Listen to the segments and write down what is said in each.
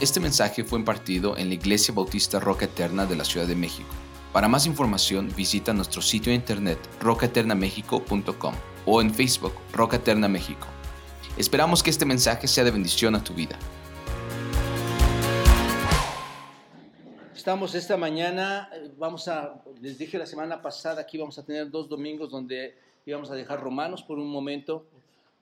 Este mensaje fue impartido en la Iglesia Bautista Roca Eterna de la Ciudad de México. Para más información visita nuestro sitio de internet rocaeternamexico.com o en Facebook Roca Eterna México. Esperamos que este mensaje sea de bendición a tu vida. Estamos esta mañana, vamos a, les dije la semana pasada, aquí vamos a tener dos domingos donde íbamos a dejar Romanos por un momento,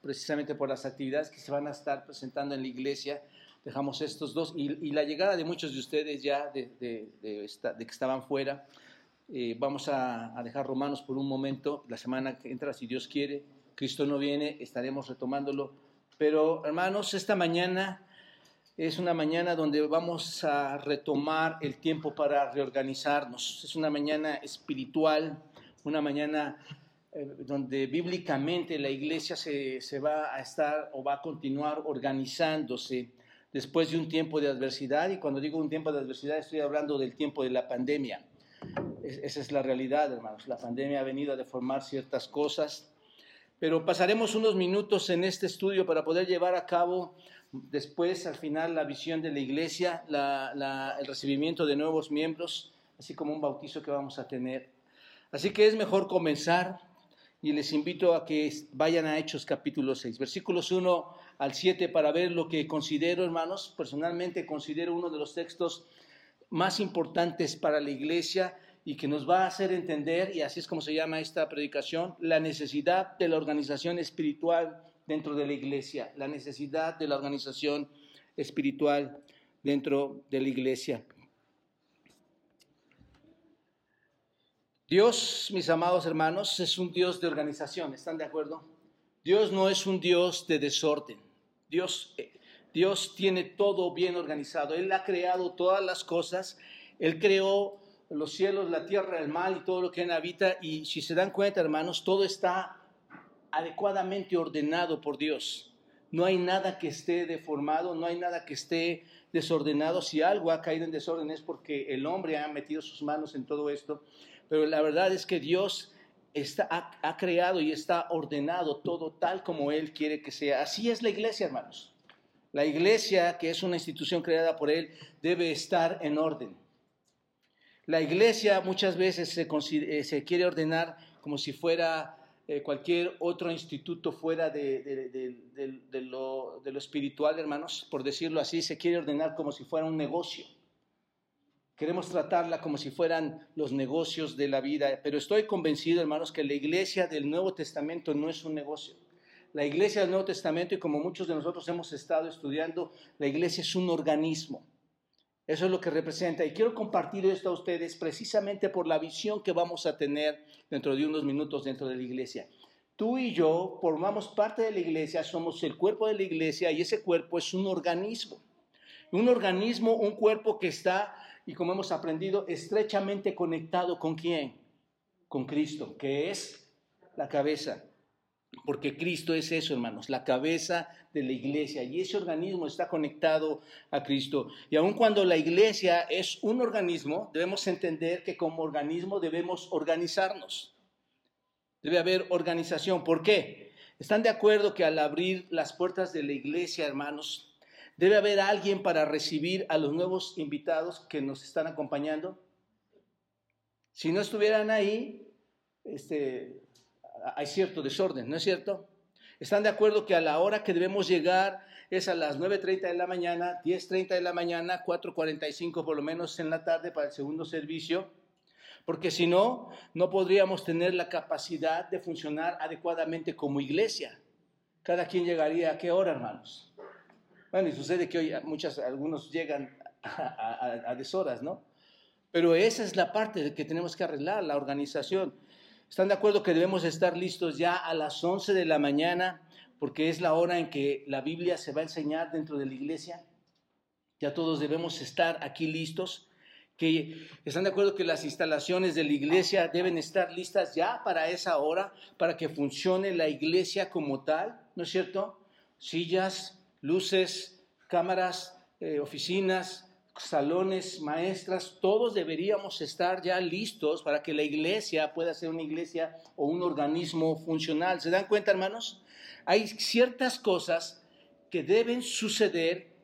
precisamente por las actividades que se van a estar presentando en la iglesia dejamos estos dos y, la llegada de muchos de ustedes ya de, de, que estaban fuera. Eh, vamos a, dejar Romanos por un momento, la semana que entra, si Dios quiere, Cristo no viene, estaremos retomándolo. Pero hermanos, esta mañana es una mañana donde vamos a retomar el tiempo para reorganizarnos. Es una mañana espiritual, una mañana eh, donde bíblicamente la iglesia se, se, va a estar o va a continuar organizándose después de un tiempo de adversidad, y cuando digo un tiempo de adversidad estoy hablando del tiempo de la pandemia. esa es la realidad, hermanos. La pandemia ha venido a deformar ciertas cosas, pero pasaremos unos minutos en este estudio para poder llevar a cabo después, al final, la visión de la iglesia, el recibimiento de nuevos miembros, así como un bautizo que vamos a tener. Así que es mejor comenzar y les invito a que vayan a Hechos capítulo 6, versículos 1 al 7 para ver lo que considero, hermanos, personalmente considero uno de los textos más importantes para la iglesia y que nos va a hacer entender, y así es como se llama esta predicación, la necesidad de la organización espiritual dentro de la iglesia, la necesidad de la organización espiritual dentro de la iglesia. Dios, mis amados hermanos, es un Dios de organización, ¿están de acuerdo? Dios no es un Dios de desorden. Dios, eh, Dios tiene todo bien organizado. Él ha creado todas las cosas. Él creó los cielos, la tierra, el mar y todo lo que en habita. Y si se dan cuenta, hermanos, todo está adecuadamente ordenado por Dios. No hay nada que esté deformado, no hay nada que esté desordenado. Si algo ha caído en desorden es porque el hombre ha metido sus manos en todo esto. Pero la verdad es que Dios está, ha, creado y está ordenado todo tal como Él quiere que sea. Así es la iglesia, hermanos. La iglesia, que es una institución creada por Él, debe estar en orden. La iglesia muchas veces se, eh, quiere ordenar como si fuera eh, cualquier otro instituto fuera de lo espiritual, hermanos, por decirlo así, se quiere ordenar como si fuera un negocio. Queremos tratarla como si fueran los negocios de la vida, pero estoy convencido, hermanos, que la iglesia del Nuevo Testamento no es un negocio. La iglesia del Nuevo Testamento, y como muchos de nosotros hemos estado estudiando, la iglesia es un organismo. Eso es lo que representa. Y quiero compartir esto a ustedes precisamente por la visión que vamos a tener dentro de unos minutos dentro de la iglesia. Tú y yo formamos parte de la iglesia, somos el cuerpo de la iglesia y ese cuerpo es un organismo. Un organismo, un cuerpo que está y como hemos aprendido, estrechamente conectado con quién? Con Cristo, que es la cabeza. Porque Cristo es eso, hermanos, la cabeza de la iglesia. Y ese organismo está conectado a Cristo. Y aun cuando la iglesia es un organismo, debemos entender que como organismo debemos organizarnos. Debe haber organización. ¿Por qué? ¿Están de acuerdo que al abrir las puertas de la iglesia, hermanos, Debe haber alguien para recibir a los nuevos invitados que nos están acompañando. Si no estuvieran ahí, este, hay cierto desorden, ¿no es cierto? ¿Están de acuerdo que a la hora que debemos llegar es a las 9.30 de la mañana, 10.30 de la mañana, 4.45 por lo menos en la tarde para el segundo servicio? Porque si no, no podríamos tener la capacidad de funcionar adecuadamente como iglesia. Cada quien llegaría a qué hora, hermanos? Bueno, y sucede que hoy muchas, algunos llegan a, deshoras, ¿no? Pero esa es la parte que tenemos que arreglar, la organización. ¿Están de acuerdo que debemos estar listos ya a las 11 de la mañana porque es la hora en que la Biblia se va a enseñar dentro de la iglesia? Ya todos debemos estar aquí listos. Que están de acuerdo que las instalaciones de la iglesia deben estar listas ya para esa hora, para que funcione la iglesia como tal, ¿no es cierto? Sillas, luces, cámaras, eh, oficinas, salones, maestras, todos deberíamos estar ya listos para que la iglesia pueda ser una iglesia o un organismo funcional. ¿Se dan cuenta, hermanos? Hay ciertas cosas que deben suceder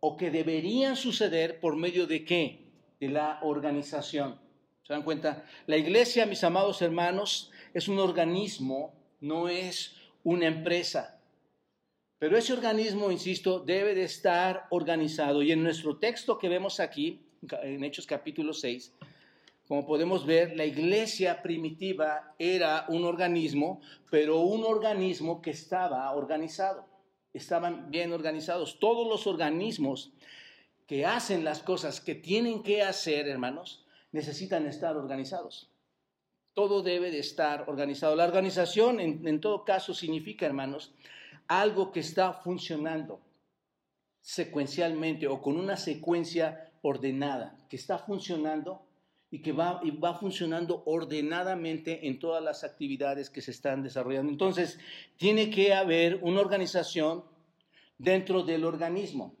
o que deberían suceder por medio de qué? De la organización. ¿Se dan cuenta? La iglesia, mis amados hermanos, es un organismo, no es una empresa. Pero ese organismo, insisto, debe de estar organizado. Y en nuestro texto que vemos aquí, en Hechos capítulo 6, como podemos ver, la iglesia primitiva era un organismo, pero un organismo que estaba organizado. Estaban bien organizados. Todos los organismos que hacen las cosas que tienen que hacer, hermanos, necesitan estar organizados. Todo debe de estar organizado. La organización, en, en todo caso, significa, hermanos, algo que está funcionando secuencialmente o con una secuencia ordenada, que está funcionando y que va, y va funcionando ordenadamente en todas las actividades que se están desarrollando. Entonces, tiene que haber una organización dentro del organismo.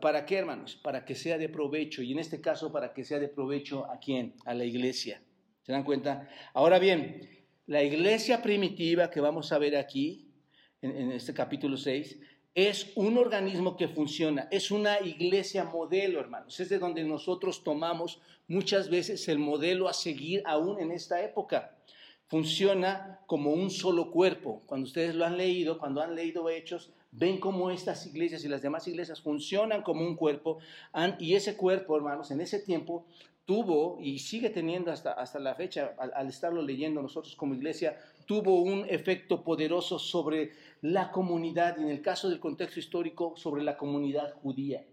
¿Para qué, hermanos? Para que sea de provecho, y en este caso, para que sea de provecho a quién? A la iglesia. ¿Se dan cuenta? Ahora bien, la iglesia primitiva que vamos a ver aquí, en, este capítulo 6, es un organismo que funciona, es una iglesia modelo, hermanos. Es de donde nosotros tomamos muchas veces el modelo a seguir aún en esta época. Funciona como un solo cuerpo. Cuando ustedes lo han leído, cuando han leído hechos, ven cómo estas iglesias y las demás iglesias funcionan como un cuerpo. Y ese cuerpo, hermanos, en ese tiempo tuvo y sigue teniendo hasta, hasta la fecha, al estarlo leyendo nosotros como iglesia, tuvo un efecto poderoso sobre la comunidad y en el caso del contexto histórico sobre la comunidad judía.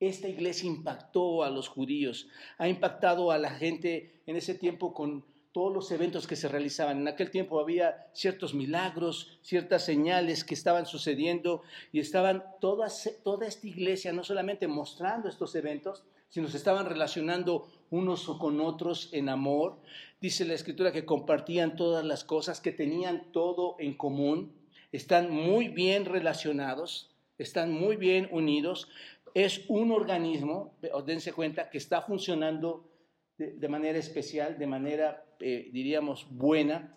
Esta iglesia impactó a los judíos, ha impactado a la gente en ese tiempo con todos los eventos que se realizaban. En aquel tiempo había ciertos milagros, ciertas señales que estaban sucediendo y estaban todas, toda esta iglesia no solamente mostrando estos eventos, sino se estaban relacionando unos con otros en amor. Dice la escritura que compartían todas las cosas, que tenían todo en común, están muy bien relacionados, están muy bien unidos. Es un organismo, dense cuenta, que está funcionando de, manera especial, de manera, eh, diríamos, buena.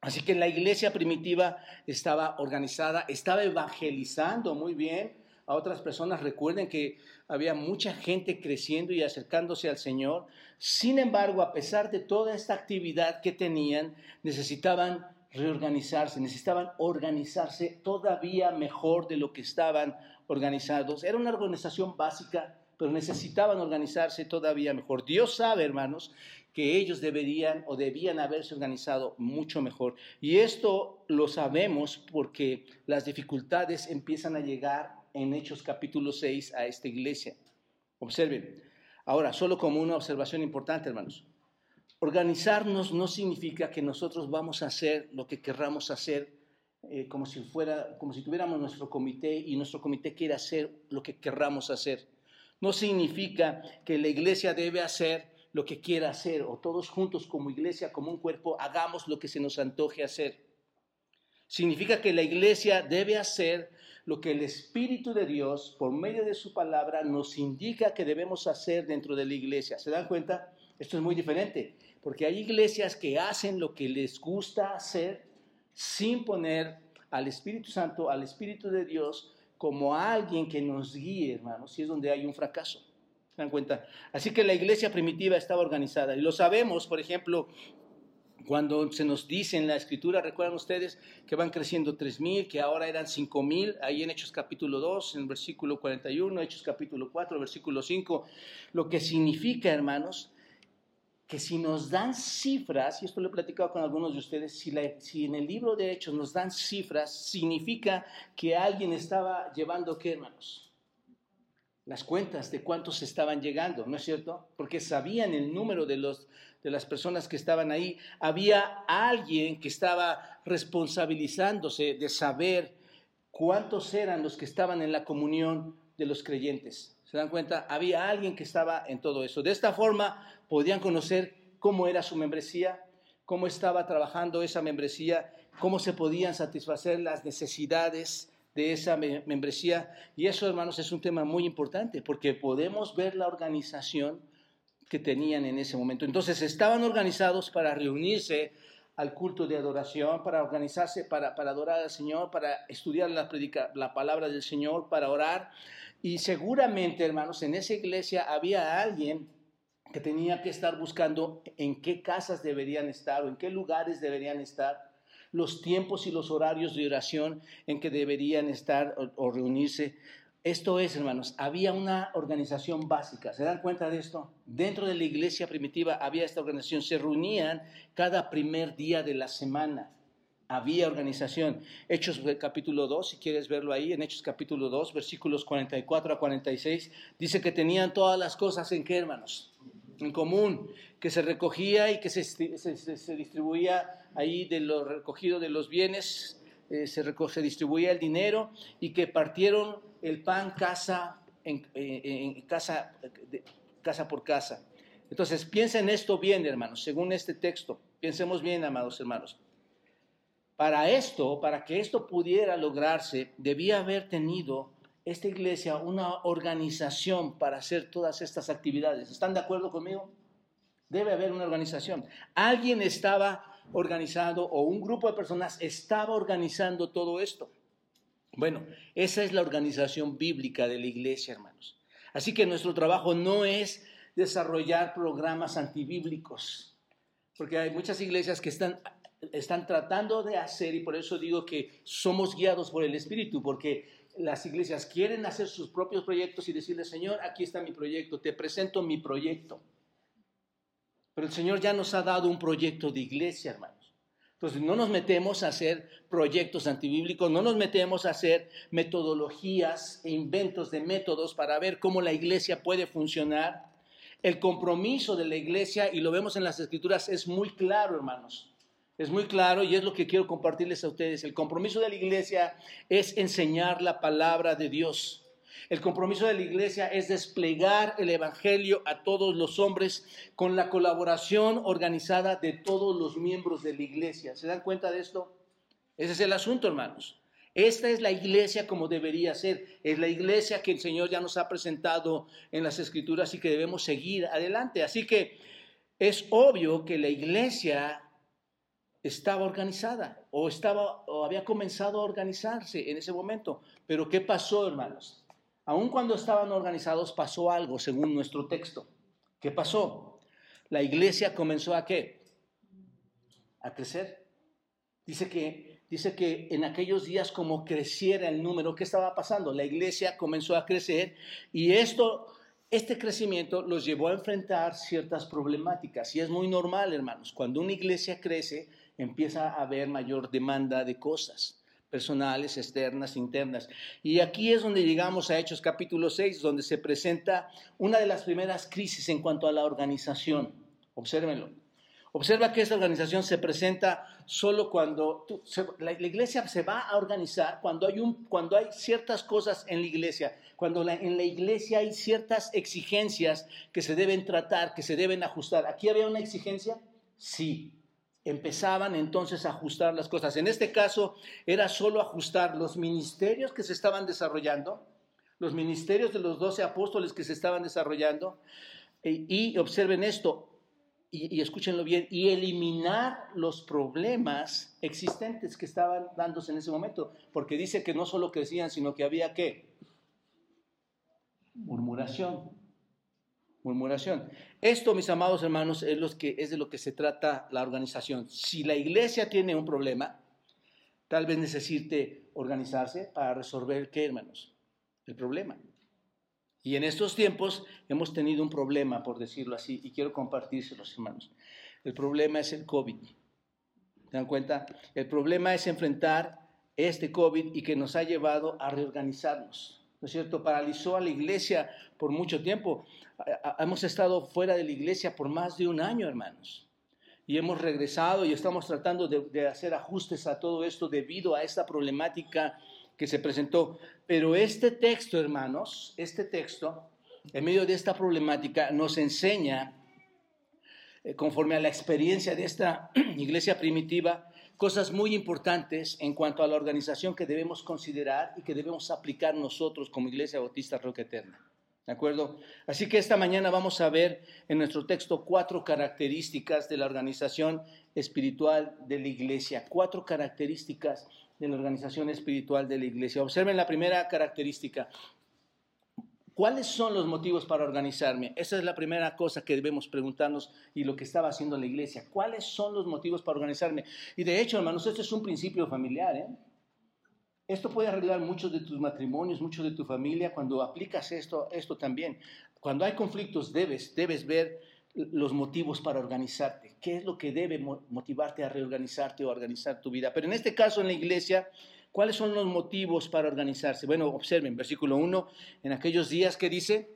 Así que la iglesia primitiva estaba organizada, estaba evangelizando muy bien, a otras personas. Recuerden que había mucha gente creciendo y acercándose al Señor. Sin embargo, a pesar de toda esta actividad que tenían, necesitaban reorganizarse, necesitaban organizarse todavía mejor de lo que estaban organizados. Era una organización básica, pero necesitaban organizarse todavía mejor. Dios sabe, hermanos, que ellos deberían o debían haberse organizado mucho mejor. Y esto lo sabemos porque las dificultades empiezan a llegar en Hechos capítulo 6 a esta iglesia. Observen. Ahora, solo como una observación importante, hermanos. Organizarnos no significa que nosotros vamos a hacer lo que querramos hacer eh, como si fuera, como si tuviéramos nuestro comité y nuestro comité quiere hacer lo que querramos hacer. No significa que la iglesia debe hacer lo que quiera hacer o todos juntos como iglesia, como un cuerpo, hagamos lo que se nos antoje hacer. Significa que la iglesia debe hacer lo que el Espíritu de Dios, por medio de su palabra, nos indica que debemos hacer dentro de la iglesia. ¿Se dan cuenta? Esto es muy diferente, porque hay iglesias que hacen lo que les gusta hacer sin poner al Espíritu Santo, al Espíritu de Dios, como alguien que nos guíe, hermanos, y es donde hay un fracaso. ¿Se dan cuenta? Así que la iglesia primitiva estaba organizada. Y lo sabemos, por ejemplo, cuando se nos dice en la escritura, recuerdan ustedes que van creciendo 3.000, que ahora eran 5.000, ahí en Hechos capítulo 2, en el versículo 41, Hechos capítulo 4, versículo 5, lo que significa, hermanos, que si nos dan cifras, y esto lo he platicado con algunos de ustedes, si, en el libro de Hechos nos dan cifras, significa que alguien estaba llevando, ¿qué, hermanos? Las cuentas de cuántos estaban llegando, ¿no es cierto? Porque sabían el número de los de las personas que estaban ahí, había alguien que estaba responsabilizándose de saber cuántos eran los que estaban en la comunión de los creyentes. ¿Se dan cuenta? Había alguien que estaba en todo eso. De esta forma podían conocer cómo era su membresía, cómo estaba trabajando esa membresía, cómo se podían satisfacer las necesidades de esa membresía. Y eso, hermanos, es un tema muy importante porque podemos ver la organización que tenían en ese momento. Entonces estaban organizados para reunirse al culto de adoración, para organizarse, para, para adorar al Señor, para estudiar la, predica, la palabra del Señor, para orar. Y seguramente, hermanos, en esa iglesia había alguien que tenía que estar buscando en qué casas deberían estar o en qué lugares deberían estar, los tiempos y los horarios de oración en que deberían estar o, o reunirse. Esto es, hermanos, había una organización básica. ¿Se dan cuenta de esto? Dentro de la iglesia primitiva había esta organización. Se reunían cada primer día de la semana. Había organización. Hechos capítulo 2, si quieres verlo ahí, en Hechos capítulo 2, versículos 44 a 46, dice que tenían todas las cosas en qué, hermanos? En común, que se recogía y que se, se, se distribuía ahí de lo recogido de los bienes, eh, se, se distribuía el dinero y que partieron el pan casa, en, en, casa, por casa. Entonces, piensen esto bien, hermanos, según este texto. Pensemos bien, amados hermanos. Para esto, para que esto pudiera lograrse, debía haber tenido esta iglesia una organización para hacer todas estas actividades. ¿Están de acuerdo conmigo? Debe haber una organización. Alguien estaba organizando o un grupo de personas estaba organizando todo esto. Bueno, esa es la organización bíblica de la iglesia, hermanos. Así que nuestro trabajo no es desarrollar programas antibíblicos, porque hay muchas iglesias que están, están tratando de hacer, y por eso digo que somos guiados por el Espíritu, porque las iglesias quieren hacer sus propios proyectos y decirle, Señor, aquí está mi proyecto, te presento mi proyecto. Pero el Señor ya nos ha dado un proyecto de iglesia, hermano. Entonces, no nos metemos a hacer proyectos antibíblicos, no nos metemos a hacer metodologías e inventos de métodos para ver cómo la iglesia puede funcionar. El compromiso de la iglesia, y lo vemos en las escrituras, es muy claro, hermanos. Es muy claro y es lo que quiero compartirles a ustedes. El compromiso de la iglesia es enseñar la palabra de Dios. El compromiso de la iglesia es desplegar el Evangelio a todos los hombres con la colaboración organizada de todos los miembros de la iglesia. ¿Se dan cuenta de esto? Ese es el asunto, hermanos. Esta es la iglesia como debería ser. Es la iglesia que el Señor ya nos ha presentado en las escrituras y que debemos seguir adelante. Así que es obvio que la iglesia estaba organizada o estaba o había comenzado a organizarse en ese momento. Pero ¿qué pasó, hermanos? Aun cuando estaban organizados pasó algo según nuestro texto. ¿Qué pasó? La iglesia comenzó a qué? A crecer. Dice que, dice que en aquellos días como creciera el número, ¿qué estaba pasando? La iglesia comenzó a crecer y esto, este crecimiento los llevó a enfrentar ciertas problemáticas. Y es muy normal, hermanos. Cuando una iglesia crece, empieza a haber mayor demanda de cosas personales, externas, internas. Y aquí es donde llegamos a Hechos capítulo 6, donde se presenta una de las primeras crisis en cuanto a la organización. Obsérvenlo. Observa que esta organización se presenta solo cuando la, la, iglesia se va a organizar, cuando hay, un, cuando hay ciertas cosas en la iglesia, cuando la, en la iglesia hay ciertas exigencias que se deben tratar, que se deben ajustar. ¿Aquí había una exigencia? Sí empezaban entonces a ajustar las cosas. En este caso era solo ajustar los ministerios que se estaban desarrollando, los ministerios de los doce apóstoles que se estaban desarrollando, y, y observen esto, y, y, escúchenlo bien, y eliminar los problemas existentes que estaban dándose en ese momento, porque dice que no solo crecían, sino que había qué? Murmuración murmuración. Esto, mis amados hermanos, es, los que, es de lo que se trata la organización. Si la iglesia tiene un problema, tal vez necesite organizarse para resolver, ¿qué, hermanos? El problema. Y en estos tiempos hemos tenido un problema, por decirlo así, y quiero compartírselos, hermanos. El problema es el COVID. ¿Se dan cuenta? El problema es enfrentar este COVID y que nos ha llevado a reorganizarnos. ¿No es cierto? Paralizó a la iglesia por mucho tiempo hemos estado fuera de la iglesia por más de un año, hermanos. Y hemos regresado y estamos tratando de, hacer ajustes a todo esto debido a esta problemática que se presentó. Pero este texto, hermanos, este texto, en medio de esta problemática, nos enseña, eh, conforme a la experiencia de esta iglesia primitiva, cosas muy importantes en cuanto a la organización que debemos considerar y que debemos aplicar nosotros como Iglesia Bautista Roca Eterna. ¿De acuerdo? Así que esta mañana vamos a ver en nuestro texto cuatro características de la organización espiritual de la iglesia. Cuatro características de la organización espiritual de la iglesia. Observen la primera característica. ¿Cuáles son los motivos para organizarme? Esa es la primera cosa que debemos preguntarnos y lo que estaba haciendo la iglesia. ¿Cuáles son los motivos para organizarme? Y de hecho, hermanos, esto es un principio familiar. ¿eh? Esto puede arreglar muchos de tus matrimonios, muchos de tu familia. Cuando aplicas esto, esto también. Cuando hay conflictos, debes, debes ver los motivos para organizarte. ¿Qué es lo que debe motivarte a reorganizarte o organizar tu vida? Pero en este caso, en la iglesia, ¿Cuáles son los motivos para organizarse? Bueno, observen, versículo 1, en aquellos días que dice,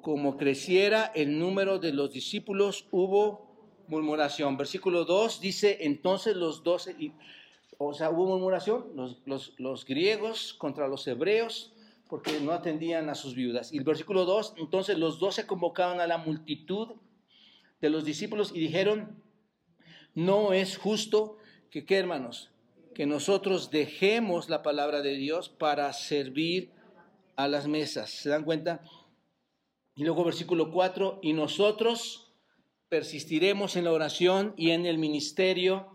como creciera el número de los discípulos, hubo murmuración. Versículo 2 dice, entonces los doce, o sea, hubo murmuración, los, los griegos contra los hebreos, porque no atendían a sus viudas. Y el versículo 2, entonces los doce convocaron a la multitud de los discípulos y dijeron, no es justo que, ¿qué hermanos? que nosotros dejemos la palabra de Dios para servir a las mesas. ¿Se dan cuenta? Y luego versículo 4, y nosotros persistiremos en la oración y en el ministerio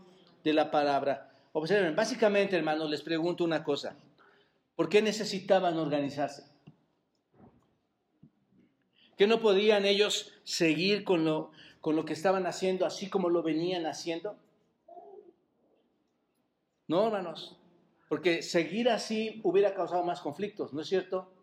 de la palabra. Observen, básicamente, hermanos, les pregunto una cosa. ¿Por qué necesitaban organizarse? ¿Que no podían ellos seguir con lo, con lo que estaban haciendo así como lo venían haciendo? No, hermanos, porque seguir así hubiera causado más conflictos, ¿no es cierto?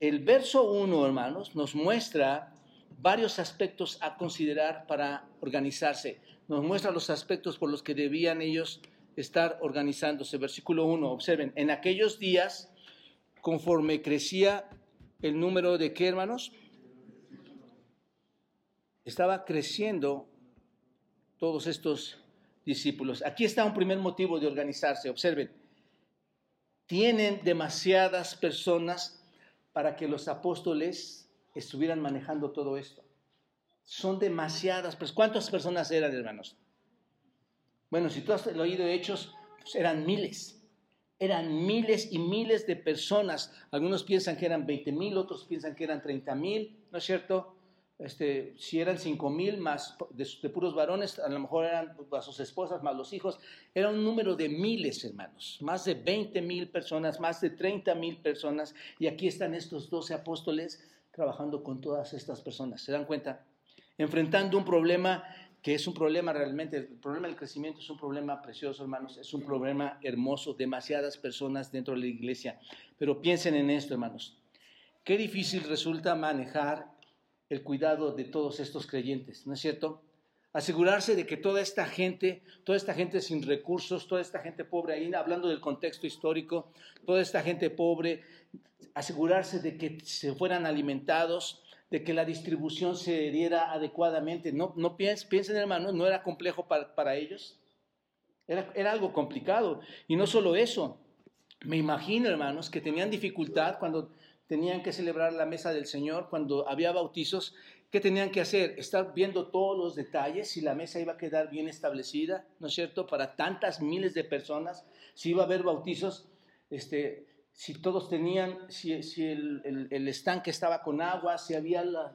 El verso 1, hermanos, nos muestra varios aspectos a considerar para organizarse. Nos muestra los aspectos por los que debían ellos estar organizándose. Versículo 1, observen, en aquellos días, conforme crecía el número de qué, hermanos? Estaba creciendo todos estos discípulos. Aquí está un primer motivo de organizarse. Observen, tienen demasiadas personas para que los apóstoles estuvieran manejando todo esto. Son demasiadas personas. ¿Cuántas personas eran, hermanos? Bueno, si tú has oído hechos, pues eran miles. Eran miles y miles de personas. Algunos piensan que eran 20 mil, otros piensan que eran 30 mil, ¿no es cierto? este, si eran cinco mil más de, puros varones, a lo mejor eran a sus esposas más los hijos, era un número de miles, hermanos, más de 20 mil personas, más de 30 mil personas, y aquí están estos 12 apóstoles trabajando con todas estas personas, ¿se dan cuenta? Enfrentando un problema que es un problema realmente, el problema del crecimiento es un problema precioso, hermanos, es un problema hermoso, demasiadas personas dentro de la iglesia, pero piensen en esto, hermanos, qué difícil resulta manejar el cuidado de todos estos creyentes, ¿no es cierto? Asegurarse de que toda esta gente, toda esta gente sin recursos, toda esta gente pobre, ahí hablando del contexto histórico, toda esta gente pobre, asegurarse de que se fueran alimentados, de que la distribución se diera adecuadamente. No, no piensen, piensen, hermanos, no era complejo para, ellos. Era, era algo complicado. Y no solo eso, me imagino, hermanos, que tenían dificultad cuando tenían que celebrar la mesa del Señor, cuando había bautizos, ¿qué tenían que hacer? Estar viendo todos los detalles, si la mesa iba a quedar bien establecida, ¿no es cierto? Para tantas miles de personas, si iba a haber bautizos, este, si todos tenían, si, el, estanque estaba con agua, si había las,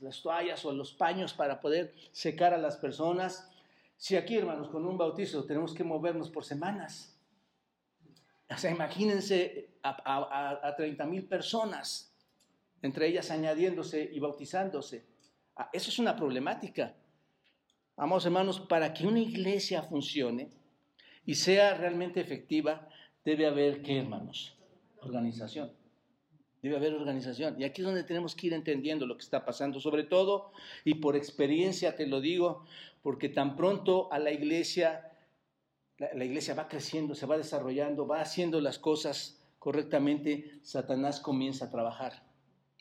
las toallas o los paños para poder secar a las personas. Si aquí, hermanos, con un bautizo tenemos que movernos por semanas, o sea, imagínense a, a, 30 mil personas, entre ellas añadiéndose y bautizándose. Ah, eso es una problemática. Vamos, hermanos, para que una iglesia funcione y sea realmente efectiva, debe haber, ¿qué, hermanos? Organización. Debe haber organización. Y aquí es donde tenemos que ir entendiendo lo que está pasando, sobre todo, y por experiencia te lo digo, porque tan pronto a la iglesia la, iglesia va creciendo, se va desarrollando, va haciendo las cosas correctamente, Satanás comienza a trabajar.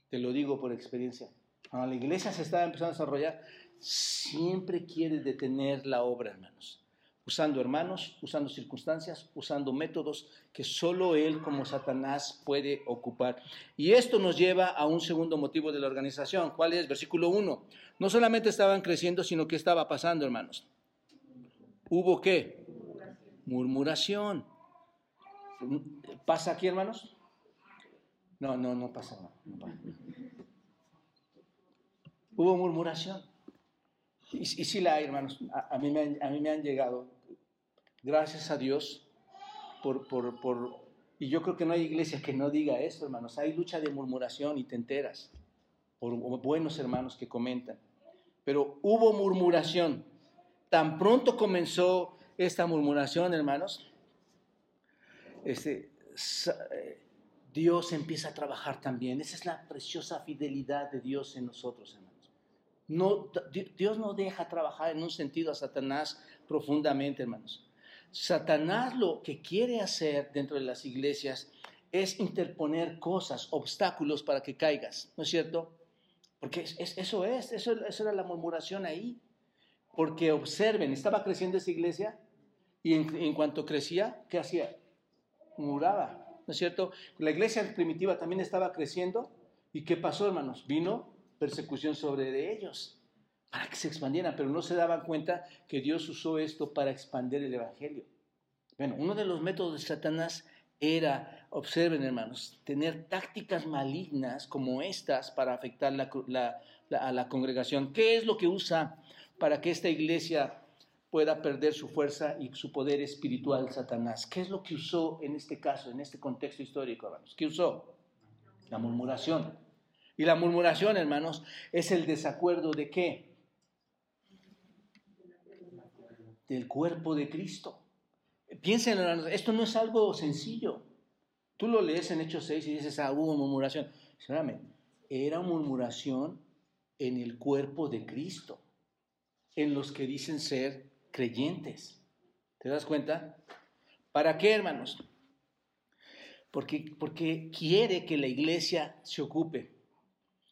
Te lo digo por experiencia. Cuando la iglesia se está empezando a desarrollar, siempre quiere detener la obra, hermanos. Usando hermanos, usando circunstancias, usando métodos que solo él como Satanás puede ocupar. Y esto nos lleva a un segundo motivo de la organización. ¿Cuál es? Versículo 1. No solamente estaban creciendo, sino que estaba pasando, hermanos. ¿Hubo qué? murmuración. ¿Pasa aquí, hermanos? No, no, no pasa. Hubo murmuración. Y, y sí la hay, hermanos. A, mí me han, llegado, gracias a Dios, por, por, por, y yo creo que no hay iglesia que no diga eso, hermanos. Hay lucha de murmuración y te enteras por buenos hermanos que comentan. Pero hubo murmuración. Tan pronto comenzó esta murmuración, hermanos, este, eh, Dios empieza a trabajar también. Esa es la preciosa fidelidad de Dios en nosotros, hermanos. No, Dios no deja trabajar en un sentido a Satanás profundamente, hermanos. Satanás lo que quiere hacer dentro de las iglesias es interponer cosas, obstáculos para que caigas, ¿no es cierto? Porque eso es, eso, era la murmuración ahí. Porque observen, estaba creciendo esa iglesia y en, en cuanto crecía, ¿qué hacía? Muraba, ¿no es cierto? La iglesia primitiva también estaba creciendo y ¿qué pasó, hermanos? Vino persecución sobre ellos para que se expandieran, pero no se daban cuenta que Dios usó esto para expandir el Evangelio. Bueno, uno de los métodos de Satanás era, observen hermanos, tener tácticas malignas como estas para afectar a la congregación. ¿Qué es lo que usa para que esta iglesia pueda perder su fuerza y su poder espiritual Satanás? ¿Qué es lo que usó en este caso, en este contexto histórico, hermanos? ¿Qué usó? La murmuración. Y la murmuración, hermanos, es el desacuerdo de qué? Del cuerpo de Cristo. Piensen, hermanos, esto no es algo sencillo. Tú lo lees en Hechos 6 y dices, ah, hubo murmuración. Espérame, era murmuración en el cuerpo de Cristo, en los que dicen ser creyentes. ¿Te das cuenta? ¿Para qué, hermanos? Porque, porque quiere que la iglesia se ocupe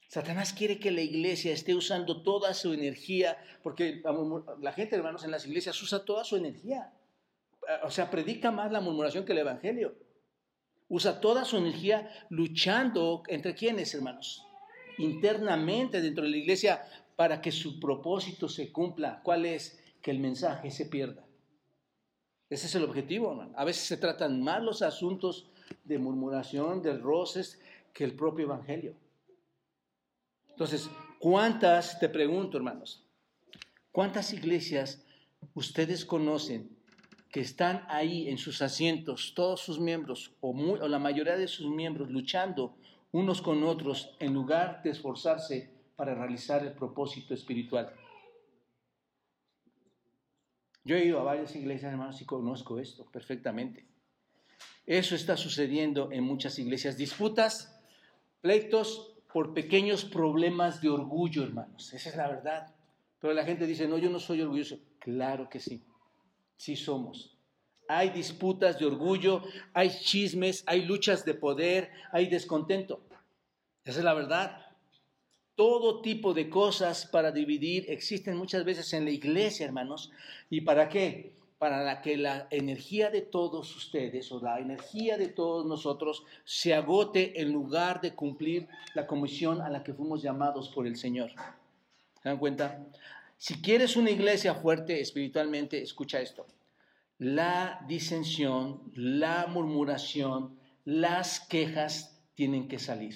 Satanás quiere que la iglesia esté usando toda su energía, porque la gente, hermanos, en las iglesias usa toda su energía. Eh, o sea, predica más la murmuración que el Evangelio. Usa toda su energía luchando entre quienes, hermanos, internamente dentro de la iglesia para que su propósito se cumpla. ¿Cuál es? Que el mensaje se pierda. Ese es el objetivo, hermano. A veces se tratan más los asuntos de murmuración, de roces, que el propio Evangelio. Entonces, ¿cuántas, te pregunto hermanos, cuántas iglesias ustedes conocen que están ahí en sus asientos, todos sus miembros, o, la mayoría de sus miembros, luchando unos con otros en lugar de esforzarse para realizar el propósito espiritual? Yo he ido a varias iglesias, hermanos, y conozco esto perfectamente. Eso está sucediendo en muchas iglesias. Disputas, pleitos, por pequeños problemas de orgullo, hermanos. Esa es la verdad. Pero la gente dice, no, yo no soy orgulloso. Claro que sí, sí somos. Hay disputas de orgullo, hay chismes, hay luchas de poder, hay descontento. Esa es la verdad. Todo tipo de cosas para dividir existen muchas veces en la iglesia, hermanos. ¿Y para qué? Para que la energía de todos ustedes o la energía de todos nosotros se agote en lugar de cumplir la comisión a la que fuimos llamados por el Señor. ¿Se dan cuenta? Si quieres una iglesia fuerte espiritualmente, escucha esto. La disensión, la murmuración, las quejas tienen que salir.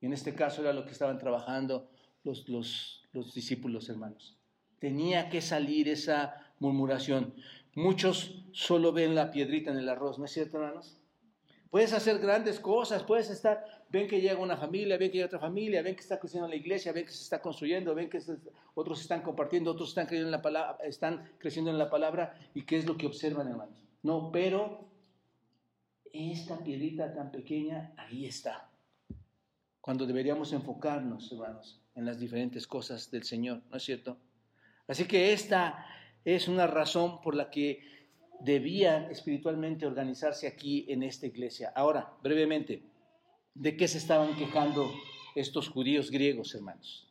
Y en este caso era lo que estaban trabajando los, los, los discípulos hermanos. Tenía que salir esa murmuración. Muchos solo ven la piedrita en el arroz, ¿no es cierto, hermanos? Puedes hacer grandes cosas, puedes estar, ven que llega una familia, ven que llega otra familia, ven que está creciendo la iglesia, ven que se está construyendo, ven que otros están compartiendo, otros están creyendo en la palabra, están creciendo en la palabra y qué es lo que observan, hermanos. No, pero esta piedrita tan pequeña ahí está. Cuando deberíamos enfocarnos, hermanos, en las diferentes cosas del Señor, ¿no es cierto? Así que esta es una razón por la que debían espiritualmente organizarse aquí en esta iglesia. Ahora, brevemente, ¿de qué se estaban quejando estos judíos griegos, hermanos?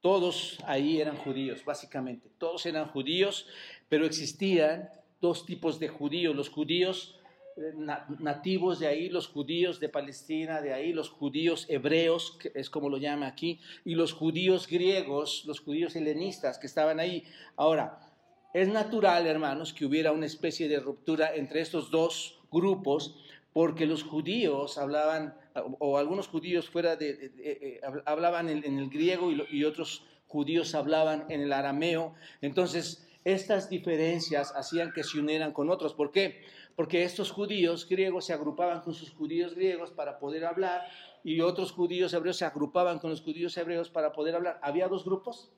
Todos ahí eran judíos, básicamente. Todos eran judíos, pero existían dos tipos de judíos. Los judíos eh, nativos de ahí, los judíos de Palestina, de ahí, los judíos hebreos, que es como lo llama aquí, y los judíos griegos, los judíos helenistas que estaban ahí. Ahora, es natural, hermanos, que hubiera una especie de ruptura entre estos dos grupos, porque los judíos hablaban, o algunos judíos fuera de, eh, hablaban en, el griego y, otros judíos hablaban en el arameo. Entonces, estas diferencias hacían que se unieran con otros. ¿Por qué? Porque estos judíos griegos se agrupaban con sus judíos griegos para poder hablar y otros judíos hebreos se agrupaban con los judíos hebreos para poder hablar. Había dos grupos.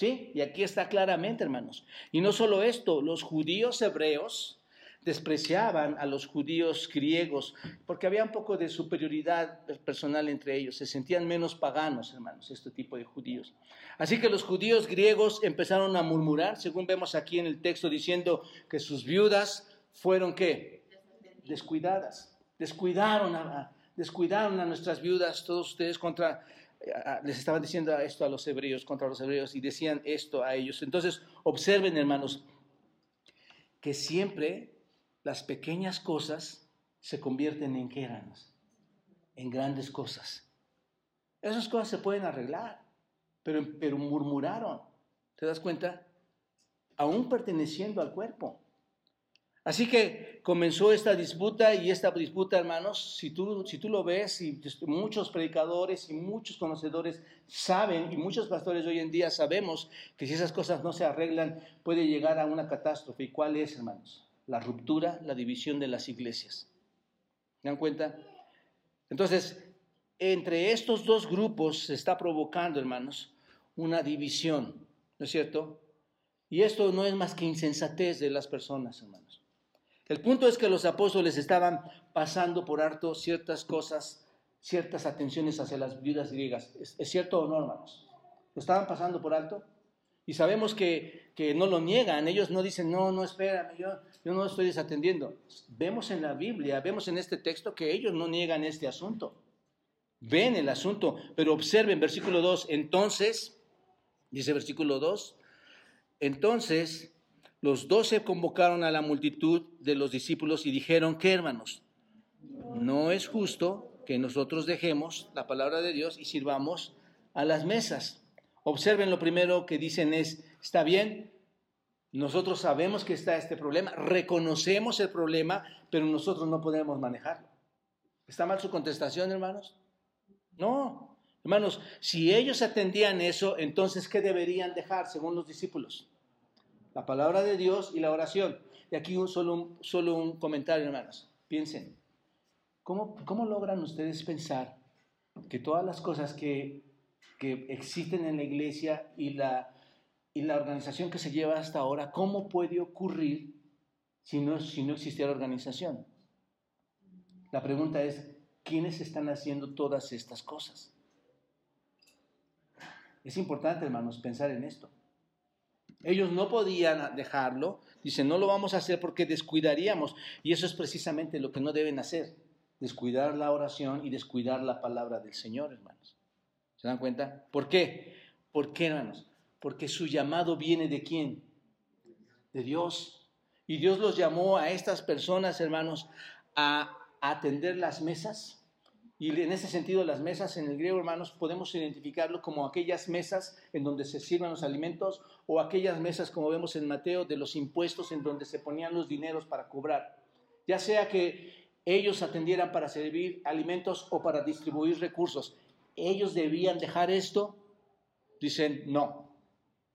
¿Sí? Y aquí está claramente, hermanos. Y no solo esto, los judíos hebreos despreciaban a los judíos griegos porque había un poco de superioridad personal entre ellos, se sentían menos paganos, hermanos, este tipo de judíos. Así que los judíos griegos empezaron a murmurar, según vemos aquí en el texto, diciendo que sus viudas fueron qué? Descuidadas, descuidaron a, descuidaron a nuestras viudas, todos ustedes contra les estaban diciendo esto a los hebreos, contra los hebreos, y decían esto a ellos. Entonces, observen, hermanos, que siempre las pequeñas cosas se convierten en grandes cosas. Esas cosas se pueden arreglar, pero, pero murmuraron. ¿Te das cuenta? Aún perteneciendo al cuerpo. Así que comenzó esta disputa y esta disputa, hermanos, si tú, si tú lo ves, y muchos predicadores y muchos conocedores saben, y muchos pastores hoy en día sabemos que si esas cosas no se arreglan, puede llegar a una catástrofe. ¿Y cuál es, hermanos? la ruptura, la división de las iglesias. ¿Se dan cuenta? Entonces, entre estos dos grupos se está provocando, hermanos, una división, ¿no es cierto? Y esto no es más que insensatez de las personas, hermanos. El punto es que los apóstoles estaban pasando por harto ciertas cosas, ciertas atenciones hacia las viudas griegas. ¿Es, ¿Es, cierto o no, hermanos? ¿Lo estaban pasando por alto? Y sabemos que, que no lo niegan, ellos no dicen, no, no, espérame, yo, yo no estoy desatendiendo. Vemos en la Biblia, vemos en este texto que ellos no niegan este asunto. Ven el asunto, pero observen versículo 2, entonces, dice versículo 2, entonces los doce convocaron a la multitud de los discípulos y dijeron, ¿qué hermanos? No es justo que nosotros dejemos la palabra de Dios y sirvamos a las mesas. Observen lo primero que dicen es, está bien, nosotros sabemos que está este problema, reconocemos el problema, pero nosotros no podemos manejarlo. ¿Está mal su contestación, hermanos? No, hermanos, si ellos atendían eso, entonces ¿qué deberían dejar según los discípulos? La palabra de Dios y la oración. Y aquí un, solo, un, solo un comentario, hermanos. Piensen, ¿cómo, ¿cómo logran ustedes pensar que todas las cosas que que existen en la iglesia y la, y la organización que se lleva hasta ahora, ¿cómo puede ocurrir si no, si no existiera organización? La pregunta es, ¿quiénes están haciendo todas estas cosas? Es importante, hermanos, pensar en esto. Ellos no podían dejarlo, dicen, no lo vamos a hacer porque descuidaríamos. Y eso es precisamente lo que no deben hacer, descuidar la oración y descuidar la palabra del Señor, hermanos. ¿Se dan cuenta? ¿Por qué? ¿Por qué, hermanos? Porque su llamado viene de quién? De Dios. Y Dios los llamó a estas personas, hermanos, a atender las mesas. Y en ese sentido, las mesas en el griego, hermanos, podemos identificarlo como aquellas mesas en donde se sirven los alimentos o aquellas mesas, como vemos en Mateo, de los impuestos en donde se ponían los dineros para cobrar. Ya sea que ellos atendieran para servir alimentos o para distribuir recursos ellos debían dejar esto, dicen, no,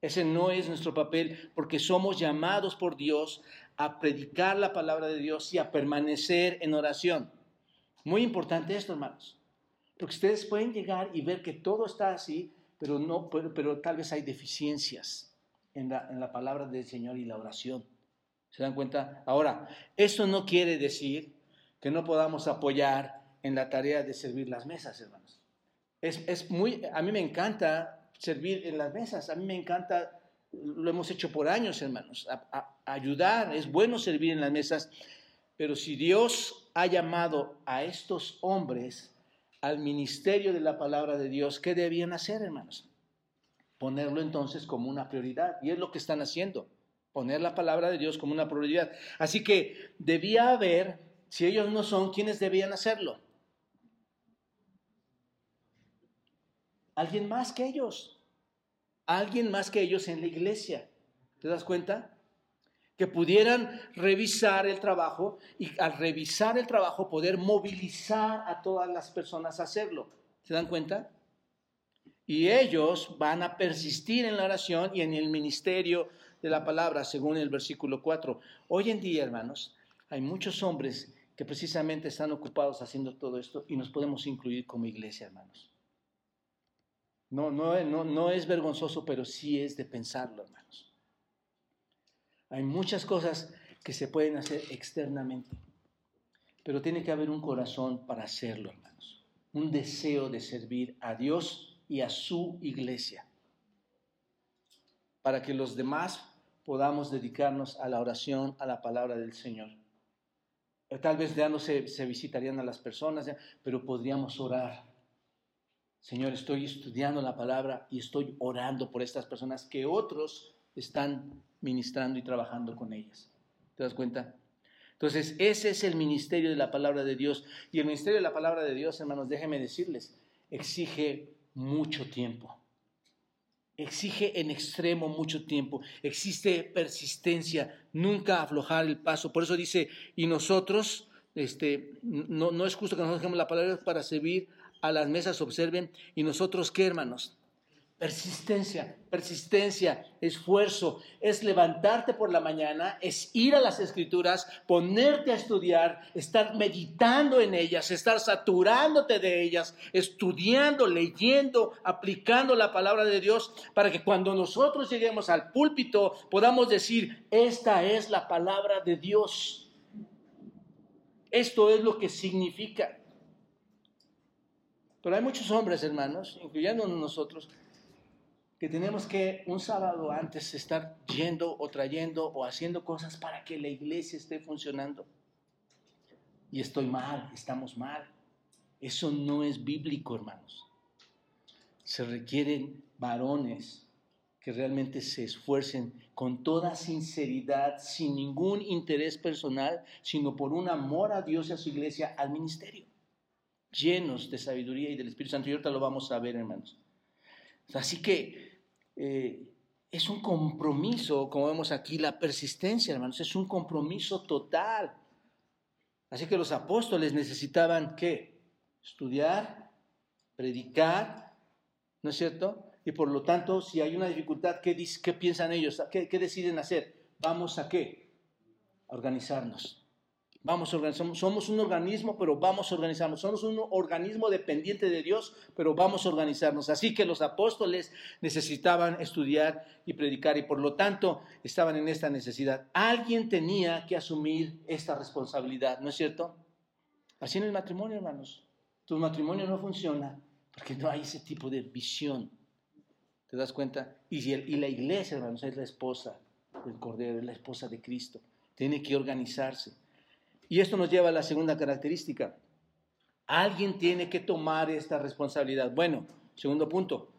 ese no es nuestro papel porque somos llamados por Dios a predicar la palabra de Dios y a permanecer en oración. Muy importante esto, hermanos, porque ustedes pueden llegar y ver que todo está así, pero, no, pero, tal vez hay deficiencias en la, en la palabra del Señor y la oración. ¿Se dan cuenta? Ahora, esto no quiere decir que no podamos apoyar en la tarea de servir las mesas, hermanos. Es, muy, a mí me encanta servir en las mesas, a mí me encanta, lo hemos hecho por años, hermanos, ayudar, es bueno servir en las mesas, pero si Dios ha llamado a estos hombres al ministerio de la palabra de Dios, ¿qué debían hacer, hermanos? Ponerlo entonces como una prioridad, y es lo que están haciendo, poner la palabra de Dios como una prioridad. Así que debía haber, si ellos no son, ¿quiénes debían hacerlo? Alguien más que ellos. Alguien más que ellos en la iglesia. ¿Te das cuenta? Que pudieran revisar el trabajo y al revisar el trabajo poder movilizar a todas las personas a hacerlo. ¿Se dan cuenta? Y ellos van a persistir en la oración y en el ministerio de la palabra, según el versículo 4. Hoy en día, hermanos, hay muchos hombres que precisamente están ocupados haciendo todo esto y nos podemos incluir como iglesia, hermanos. No, no, no, no es vergonzoso, pero sí es de pensarlo, hermanos. Hay muchas cosas que se pueden hacer externamente, pero tiene que haber un corazón para hacerlo, hermanos. Un deseo de servir a Dios y a su iglesia, para que los demás podamos dedicarnos a la oración, a la palabra del Señor. Tal vez ya no se, visitarían a las personas, pero podríamos orar. Señor, estoy estudiando la palabra y estoy orando por estas personas que otros están ministrando y trabajando con ellas. ¿Te das cuenta? Entonces, ese es el ministerio de la palabra de Dios. Y el ministerio de la palabra de Dios, hermanos, déjenme decirles, exige mucho tiempo. Exige en extremo mucho tiempo. Existe persistencia, nunca aflojar el paso. Por eso dice, y nosotros, este, no, no es justo que nosotros dejemos la palabra para servir a las mesas, observen, y nosotros qué, hermanos, Persistencia, persistencia, esfuerzo, es levantarte por la mañana, es ir a las escrituras, ponerte a estudiar, estar meditando en ellas, estar saturándote de ellas, estudiando, leyendo, aplicando la palabra de Dios, para que cuando nosotros lleguemos al púlpito podamos decir, esta es la palabra de Dios. Esto es lo que significa. Pero hay muchos hombres, hermanos, incluyendo nosotros, que tenemos que un sábado antes estar yendo o trayendo o haciendo cosas para que la iglesia esté funcionando. Y estoy mal, estamos mal. Eso no es bíblico, hermanos. Se requieren varones que realmente se esfuercen con toda sinceridad, sin ningún interés personal, sino por un amor a Dios y a su iglesia, al ministerio, llenos de sabiduría y del Espíritu Santo. Y ahorita lo vamos a ver, hermanos. Así que eh, es un compromiso, como vemos aquí, la persistencia, hermanos, es un compromiso total. Así que los apóstoles necesitaban qué? Estudiar, predicar, ¿no es cierto? Y por lo tanto, si hay una dificultad, ¿qué, qué piensan ellos? ¿Qué, ¿Qué deciden hacer? Vamos a qué? A organizarnos. Vamos a organizarnos. Somos un organismo, pero vamos a organizarnos. Somos un organismo dependiente de Dios, pero vamos a organizarnos. Así que los apóstoles necesitaban estudiar y predicar y por lo tanto estaban en esta necesidad. Alguien tenía que asumir esta responsabilidad, ¿no es cierto? Así en el matrimonio, hermanos. Tu matrimonio no funciona porque no hay ese tipo de visión. ¿Te das cuenta? Y, y la iglesia, hermanos, es la esposa del Cordero, es la esposa de Cristo. Tiene que organizarse. Y esto nos lleva a la segunda característica. Alguien tiene que tomar esta responsabilidad. Bueno, segundo punto,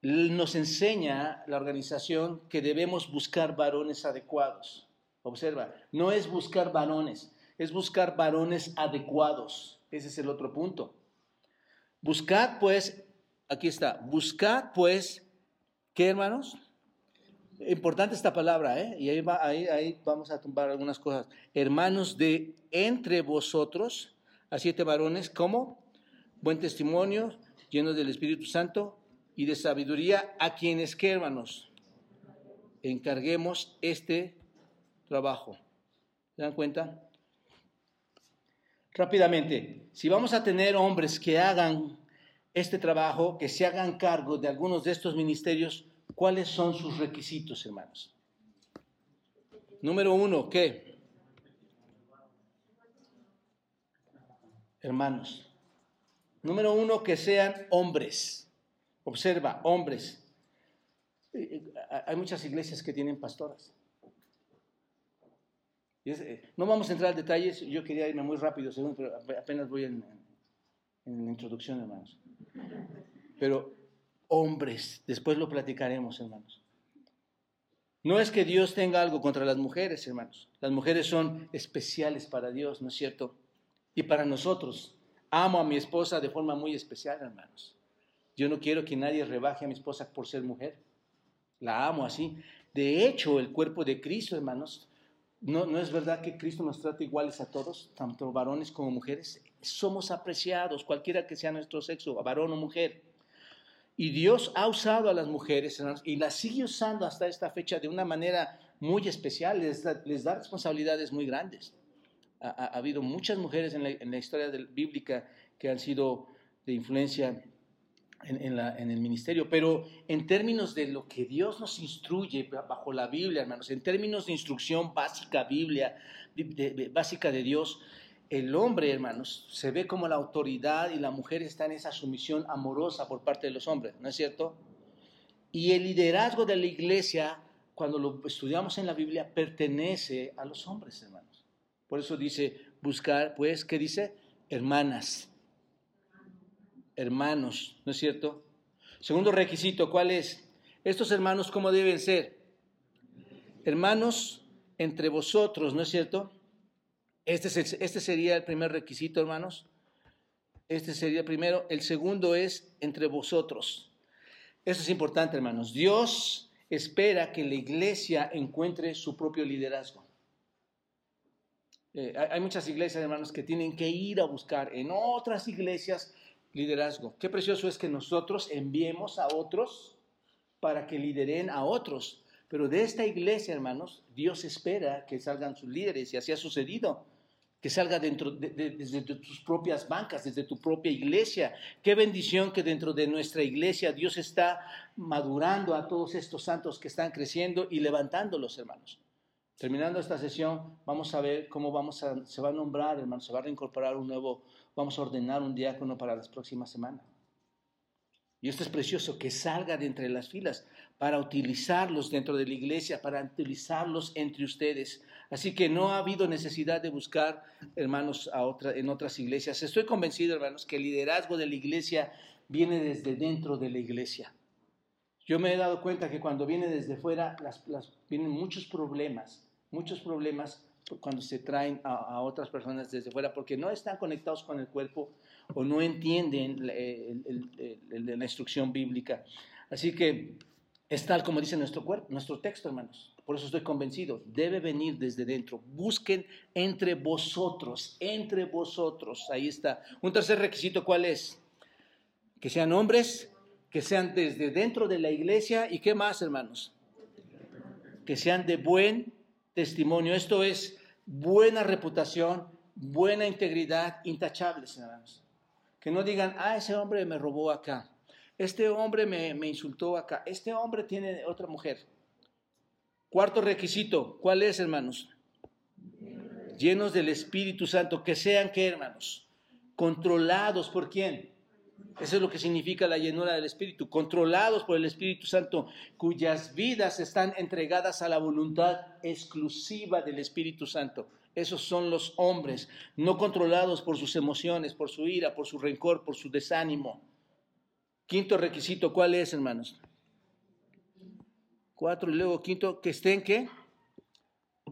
nos enseña la organización que debemos buscar varones adecuados. Observa, no es buscar varones, es buscar varones adecuados. Ese es el otro punto. Buscad pues, aquí está, buscad pues, ¿qué hermanos? Importante esta palabra, ¿eh? Y ahí, va, vamos a tumbar algunas cosas. Hermanos de entre vosotros, a siete varones, como buen testimonio, llenos del Espíritu Santo y de sabiduría, a quienes, ¿qué hermanos? Encarguemos este trabajo. ¿Se dan cuenta? Rápidamente, si vamos a tener hombres que hagan este trabajo, que se hagan cargo de algunos de estos ministerios, ¿Cuáles son sus requisitos, hermanos? Número uno, ¿qué? Hermanos. Número uno, que sean hombres. Observa, hombres. Eh, eh, hay muchas iglesias que tienen pastoras. Eh, no vamos a entrar en detalles, yo quería irme muy rápido, pero apenas voy en, en la introducción, hermanos. Pero hombres. Después lo platicaremos, hermanos. No es que Dios tenga algo contra las mujeres, hermanos. Las mujeres son especiales para Dios, ¿no es cierto? Y para nosotros. Amo a mi esposa de forma muy especial, hermanos. Yo no quiero que nadie rebaje a mi esposa por ser mujer. La amo así. De hecho, el cuerpo de Cristo, hermanos, no, no es verdad que Cristo nos trata iguales a todos, tanto varones como mujeres. Somos apreciados, cualquiera que sea nuestro sexo, varón o mujer. Y Dios ha usado a las mujeres, y las sigue usando hasta esta fecha de una manera muy especial, les da, les da responsabilidades muy grandes. Ha, ha, ha, habido muchas mujeres en la, en la historia bíblica que han sido de influencia en, en, la, en, el ministerio, pero en términos de lo que Dios nos instruye bajo la Biblia, hermanos, en términos de instrucción básica Biblia, de, de, básica de Dios, el hombre, hermanos, se ve como la autoridad y la mujer está en esa sumisión amorosa por parte de los hombres, ¿no es cierto? Y el liderazgo de la iglesia, cuando lo estudiamos en la Biblia, pertenece a los hombres, hermanos. Por eso dice, buscar, pues, ¿qué dice? Hermanas, hermanos, ¿no es cierto? Segundo requisito, ¿cuál es? Estos hermanos, ¿cómo deben ser? Hermanos entre vosotros, ¿no es cierto? Este, es este sería el primer requisito, hermanos. Este sería el primero. El segundo es entre vosotros. Eso es importante, hermanos. Dios espera que la iglesia encuentre su propio liderazgo. Eh, hay muchas iglesias, hermanos, que tienen que ir a buscar en otras iglesias liderazgo. Qué precioso es que nosotros enviemos a otros para que lideren a otros. Pero de esta iglesia, hermanos, Dios espera que salgan sus líderes y así ha sucedido. Que salga dentro de, de, desde tus propias bancas, desde tu propia iglesia. Qué bendición que dentro de nuestra iglesia Dios está madurando a todos estos santos que están creciendo y levantándolos, hermanos. Terminando esta sesión, vamos a ver cómo vamos a, se va a nombrar, hermanos, se va a reincorporar un nuevo, vamos a ordenar un diácono para las próximas semanas. Y esto es precioso, que salga de entre las filas para utilizarlos dentro de la iglesia, para utilizarlos entre ustedes. Así que no ha habido necesidad de buscar hermanos en otras iglesias. Estoy convencido, hermanos, que el liderazgo de la iglesia viene desde dentro de la iglesia. Yo me he dado cuenta que cuando viene desde fuera, las, vienen muchos problemas, muchos problemas cuando se traen a, otras personas desde fuera, porque no están conectados con el cuerpo o no entienden el, la instrucción bíblica. Así que es tal como dice nuestro, cuerpo, nuestro texto, hermanos. Por eso estoy convencido, debe venir desde dentro. Busquen entre vosotros, entre vosotros. Ahí está. Un tercer requisito, ¿cuál es? Que sean hombres, que sean desde dentro de la iglesia y qué más, hermanos? Que sean de buen testimonio. Esto es buena reputación, buena integridad, intachables, hermanos. Que no digan, ah, ese hombre me robó acá, este hombre me, me insultó acá, este hombre tiene otra mujer. Cuarto requisito, ¿cuál es, hermanos? Llenos del Espíritu Santo, que sean, ¿qué, hermanos? Controlados por quién? Eso es lo que significa la llenura del Espíritu, controlados por el Espíritu Santo, cuyas vidas están entregadas a la voluntad exclusiva del Espíritu Santo. Esos son los hombres, no controlados por sus emociones, por su ira, por su rencor, por su desánimo. Quinto requisito, ¿cuál es, hermanos? Cuatro y luego quinto, que estén qué?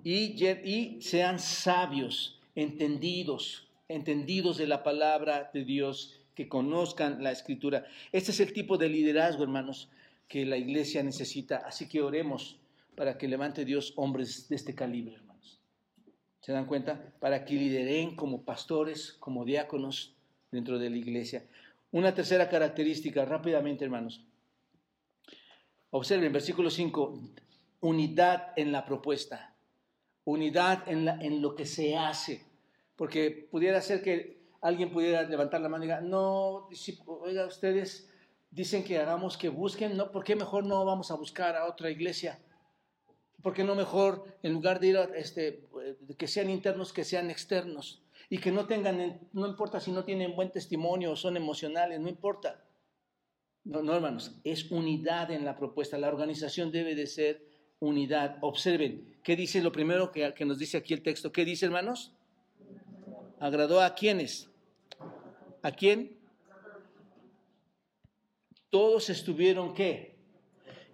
Y, y sean sabios, entendidos, entendidos de la palabra de Dios, que conozcan la escritura. Este es el tipo de liderazgo, hermanos, que la iglesia necesita. Así que oremos para que levante Dios hombres de este calibre, hermanos. ¿Se dan cuenta? Para que lideren como pastores, como diáconos dentro de la iglesia. Una tercera característica, rápidamente, hermanos. Observen, versículo 5, unidad en la propuesta, unidad en, lo que se hace, porque pudiera ser que alguien pudiera levantar la mano y diga, no, oiga, ustedes dicen que hagamos que busquen, ¿no? ¿por qué mejor no vamos a buscar a otra iglesia? ¿Por qué no mejor, en lugar de ir a este, que sean internos, que sean externos? Y que no tengan, no importa si no tienen buen testimonio o son emocionales, no importa. No, no, hermanos, es unidad en la propuesta. La organización debe de ser unidad. Observen, ¿qué dice lo primero que, nos dice aquí el texto? ¿Qué dice, hermanos? ¿Agradó a quiénes? ¿A quién? Todos estuvieron qué?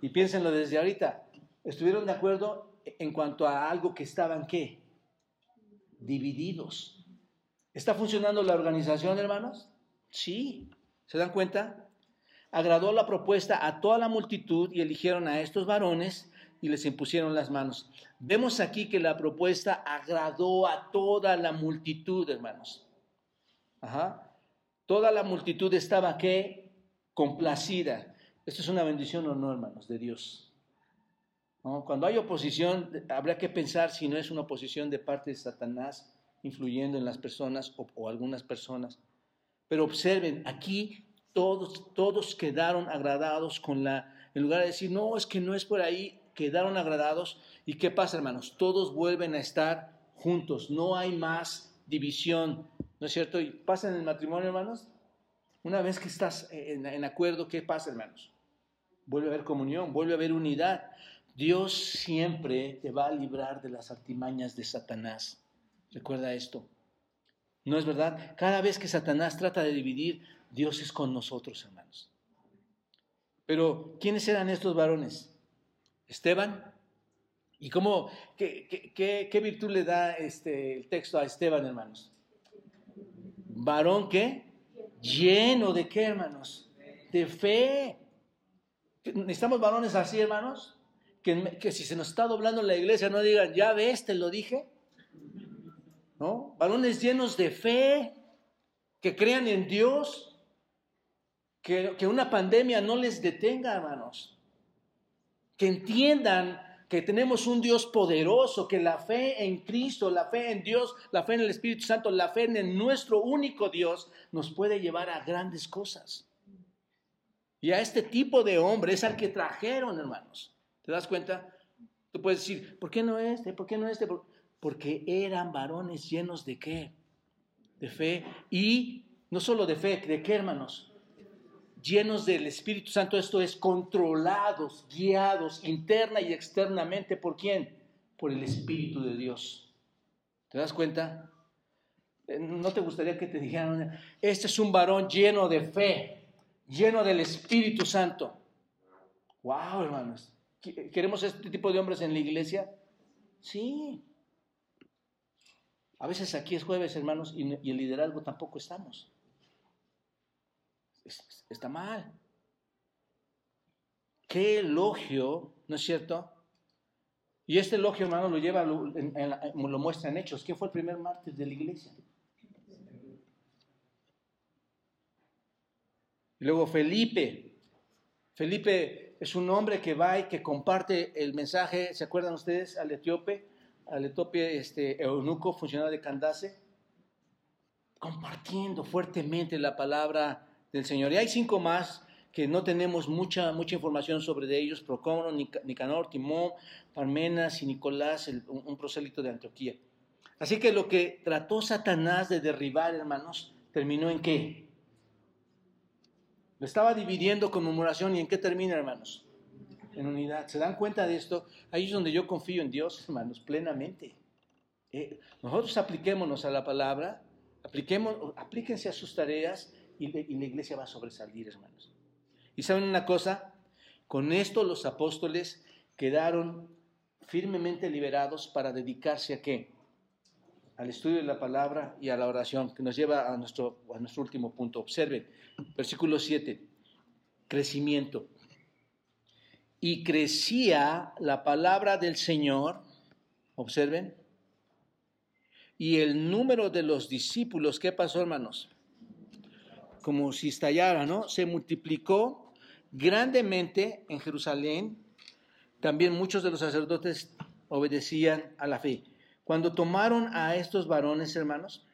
Y piénsenlo desde ahorita. Estuvieron de acuerdo en cuanto a algo que estaban qué? Divididos. ¿Está funcionando la organización, hermanos? Sí. ¿Se dan cuenta? Agradó la propuesta a toda la multitud y eligieron a estos varones y les impusieron las manos. Vemos aquí que la propuesta agradó a toda la multitud, hermanos. Ajá. Toda la multitud estaba qué? Complacida. Esto es una bendición o no, hermanos, de Dios. Cuando hay oposición, habrá que pensar si no es una oposición de parte de Satanás influyendo en las personas o, algunas personas. Pero observen, aquí todos, todos quedaron agradados con la, en lugar de decir, no, es que no es por ahí, quedaron agradados. ¿Y qué pasa, hermanos? Todos vuelven a estar juntos, no hay más división, ¿no es cierto? Y pasa en el matrimonio, hermanos. Una vez que estás en, en acuerdo, ¿qué pasa, hermanos? Vuelve a haber comunión, vuelve a haber unidad. Dios siempre te va a librar de las artimañas de Satanás. Recuerda esto. ¿No es verdad? Cada vez que Satanás trata de dividir, Dios es con nosotros, hermanos. Pero, ¿quiénes eran estos varones? Esteban. ¿Y cómo, qué, qué, virtud le da este, el texto a Esteban, hermanos? Varón qué? Lleno de qué, hermanos? De fe. ¿Necesitamos varones así, hermanos? Que, si se nos está doblando la iglesia no digan, ya ves, te lo dije. ¿No? Varones llenos de fe, que crean en Dios, que, una pandemia no les detenga, hermanos. Que entiendan que tenemos un Dios poderoso, que la fe en Cristo, la fe en Dios, la fe en el Espíritu Santo, la fe en nuestro único Dios nos puede llevar a grandes cosas. Y a este tipo de hombre es al que trajeron, hermanos. ¿Te das cuenta? Tú puedes decir, ¿por qué no este? ¿Por qué no este? Porque eran varones llenos de qué? De fe. Y no solo de fe, ¿de qué hermanos? Llenos del Espíritu Santo, esto es, controlados, guiados interna y externamente. ¿Por quién? Por el Espíritu de Dios. ¿Te das cuenta? Eh, ¿No te gustaría que te dijeran, este es un varón lleno de fe, lleno del Espíritu Santo? Wow, hermanos. ¿Queremos este tipo de hombres en la iglesia? Sí. A veces aquí es jueves, hermanos, y, el liderazgo tampoco estamos. Está mal. Qué elogio, ¿no es cierto? Y este elogio, hermano, lo lleva, lo, lo muestra en Hechos. ¿Quién fue el primer mártir de la iglesia? Luego Felipe. Felipe es un hombre que va y que comparte el mensaje, ¿se acuerdan ustedes? Al etíope, al etíope este, eunuco, funcionario de Candace, compartiendo fuertemente la palabra del Señor. Y hay cinco más que no tenemos mucha, mucha información sobre ellos, Procómono, Nicanor, Timón, Parmenas y Nicolás, un, un prosélito de Antioquía. Así que lo que trató Satanás de derribar, hermanos, terminó en qué? Lo estaba dividiendo con murmuración y en qué termina, hermanos? En unidad. ¿Se dan cuenta de esto? Ahí es donde yo confío en Dios, hermanos, plenamente. Eh, nosotros apliquémonos a la palabra, apliquemos, aplíquense a sus tareas y, la iglesia va a sobresalir, hermanos. Y saben una cosa, con esto los apóstoles quedaron firmemente liberados para dedicarse a qué? Al estudio de la palabra y a la oración, que nos lleva a nuestro, a nuestro último punto. Observen, Versículo 7. Crecimiento. Y crecía la palabra del Señor, observen, y el número de los discípulos, ¿qué pasó, hermanos? Como si estallara, ¿no? Se multiplicó grandemente en Jerusalén. También muchos de los sacerdotes obedecían a la fe. Cuando tomaron a estos varones, hermanos,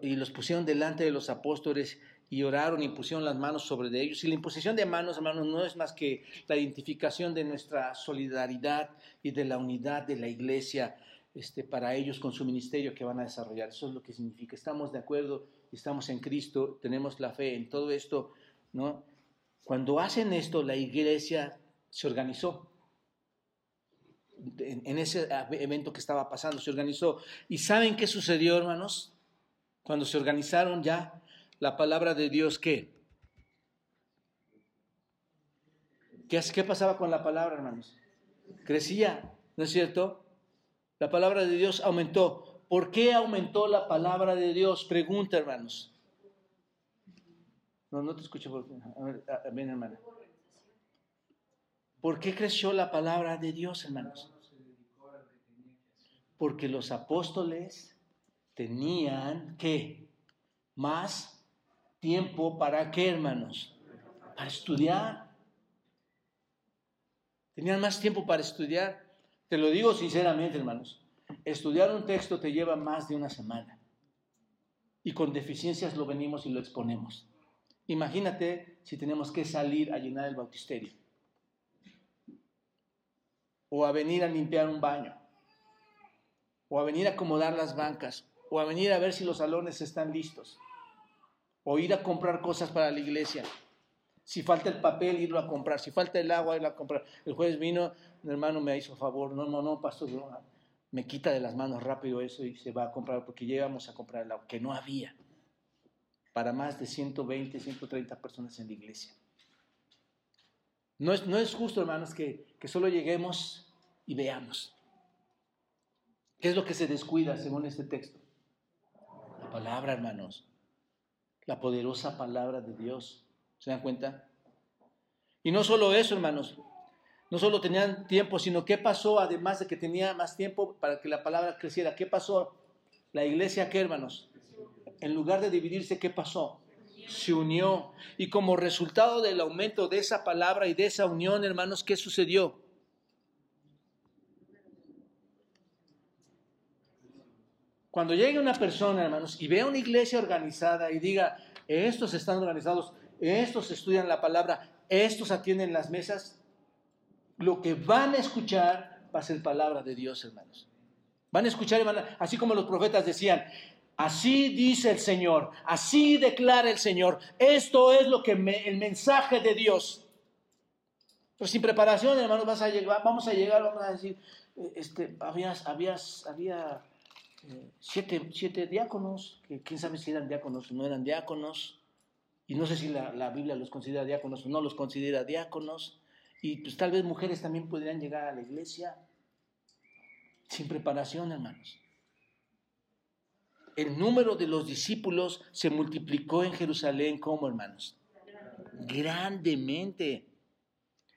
y los pusieron delante de los apóstoles y oraron y pusieron las manos sobre ellos. Y la imposición de manos, hermanos, no es más que la identificación de nuestra solidaridad y de la unidad de la iglesia este, para ellos con su ministerio que van a desarrollar. Eso es lo que significa. Estamos de acuerdo, estamos en Cristo, tenemos la fe en todo esto, ¿no? Cuando hacen esto, la iglesia se organizó. En, ese evento que estaba pasando, se organizó. ¿Y saben qué sucedió, hermanos? Cuando se organizaron ya, la palabra de Dios, ¿qué? ¿Qué, qué pasaba con la palabra, hermanos? Crecía, ¿no es cierto? La palabra de Dios aumentó. ¿Por qué aumentó la palabra de Dios? Pregunta, hermanos. No, no te escucho. Ven, hermana. ¿Por qué creció la palabra de Dios, hermanos? Porque los apóstoles tenían que más tiempo para qué, hermanos? para estudiar. Tenían más tiempo para estudiar. Te lo digo sinceramente, hermanos. Estudiar un texto te lleva más de una semana. Y con deficiencias lo venimos y lo exponemos. Imagínate si tenemos que salir a llenar el bautisterio. O a venir a limpiar un baño. O a venir a acomodar las bancas. O a venir a ver si los salones están listos. O ir a comprar cosas para la iglesia. Si falta el papel, irlo a comprar. Si falta el agua, irlo a comprar. El jueves vino, mi hermano me hizo favor. No, no, no, pastor, me quita de las manos rápido eso y se va a comprar porque llegamos a comprar el agua, que no había para más de 120, 130 personas en la iglesia. No es, no es justo, hermanos, que, que solo lleguemos y veamos. ¿Qué es lo que se descuida según este texto? La palabra, hermanos. La poderosa palabra de Dios. ¿Se dan cuenta? Y no solo eso, hermanos. No solo tenían tiempo, sino qué pasó, además de que tenía más tiempo para que la palabra creciera. ¿Qué pasó? La iglesia, ¿qué, hermanos? En lugar de dividirse, ¿qué pasó? Se unió. Y como resultado del aumento de esa palabra y de esa unión, hermanos, ¿qué sucedió? Cuando llegue una persona, hermanos, y vea una iglesia organizada y diga, estos están organizados, estos estudian la palabra, estos atienden las mesas, lo que van a escuchar va a ser palabra de Dios, hermanos. Van a escuchar y así como los profetas decían, así dice el Señor, así declara el Señor, esto es lo que el mensaje de Dios. Pero sin preparación, hermanos, vamos a llegar, vamos a decir, eh, este, había eh, siete, siete, diáconos, que quién sabe si eran diáconos o no eran diáconos, y no sé si la, la Biblia los considera diáconos o no los considera diáconos. Y pues tal vez mujeres también podrían llegar a la iglesia sin preparación, hermanos. El número de los discípulos se multiplicó en Jerusalén como, hermanos. Grandemente.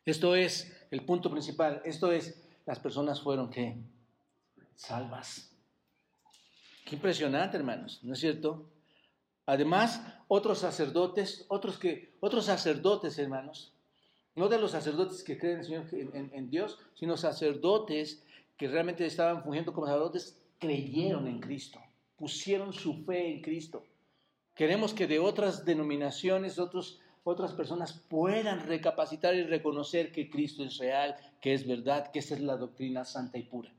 Esto es el punto principal. Esto es, las personas fueron que salvas. Qué impresionante, hermanos, ¿no es cierto? Además, otros sacerdotes, otros que, otros sacerdotes, hermanos, no de los sacerdotes que creen en, Dios, sino sacerdotes que realmente estaban fungiendo como sacerdotes, creyeron en Cristo, pusieron su fe en Cristo. Queremos que de otras denominaciones, otros, otras personas puedan recapacitar y reconocer que Cristo es real, que es verdad, que esa es la doctrina santa y pura.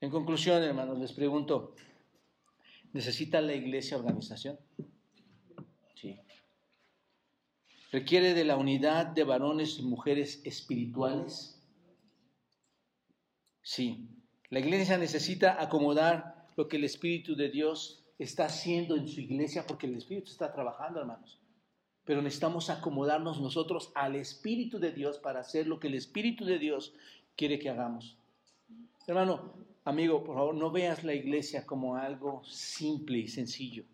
En conclusión, hermanos, les pregunto, ¿necesita la iglesia organización? Sí. Requiere de la unidad de varones y mujeres espirituales. Sí, la iglesia necesita acomodar lo que el Espíritu de Dios está haciendo en su iglesia, porque el Espíritu está trabajando, hermanos. Pero necesitamos acomodarnos nosotros al Espíritu de Dios para hacer lo que el Espíritu de Dios quiere que hagamos. Hermano, amigo, por favor, no veas la iglesia como algo simple y sencillo.